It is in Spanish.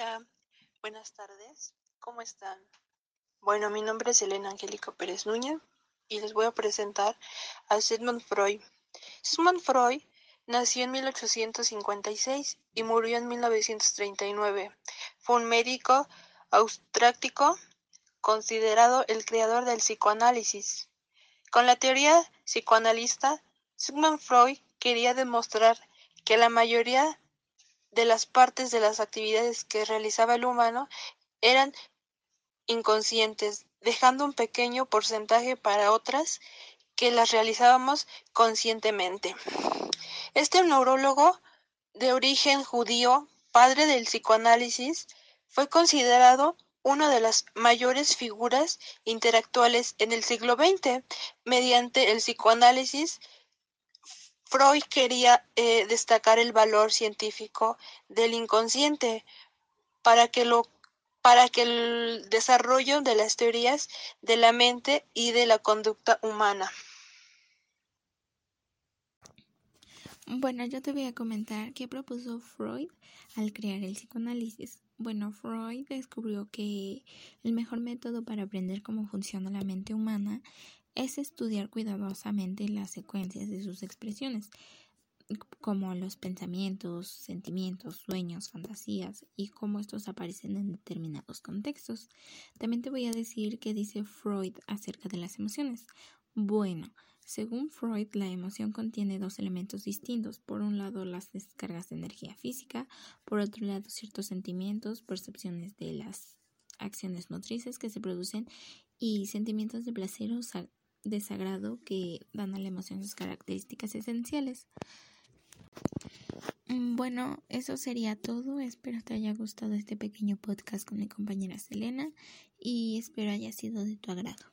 Hola, buenas tardes, ¿cómo están? Bueno, mi nombre es Elena Angélica Pérez Núñez y les voy a presentar a Sigmund Freud. Sigmund Freud nació en 1856 y murió en 1939. Fue un médico austrático considerado el creador del psicoanálisis. Con la teoría psicoanalista, Sigmund Freud quería demostrar que la mayoría de las partes de las actividades que realizaba el humano eran inconscientes, dejando un pequeño porcentaje para otras que las realizábamos conscientemente. Este neurólogo de origen judío, padre del psicoanálisis, fue considerado una de las mayores figuras intelectuales en el siglo XX. Mediante el psicoanálisis, Freud quería eh, destacar el valor científico del inconsciente para que lo para que el desarrollo de las teorías de la mente y de la conducta humana. Bueno, yo te voy a comentar qué propuso Freud al crear el psicoanálisis. Bueno, Freud descubrió que el mejor método para aprender cómo funciona la mente humana es estudiar cuidadosamente las secuencias de sus expresiones, como los pensamientos, sentimientos, sueños, fantasías y cómo estos aparecen en determinados contextos. También te voy a decir qué dice Freud acerca de las emociones. Bueno, según Freud, la emoción contiene dos elementos distintos. Por un lado, las descargas de energía física, por otro lado, ciertos sentimientos, percepciones de las acciones motrices que se producen y sentimientos de placer o desagrado que dan a la emoción sus características esenciales. Mm, bueno, eso sería todo. Espero te haya gustado este pequeño podcast con mi compañera Selena y espero haya sido de tu agrado.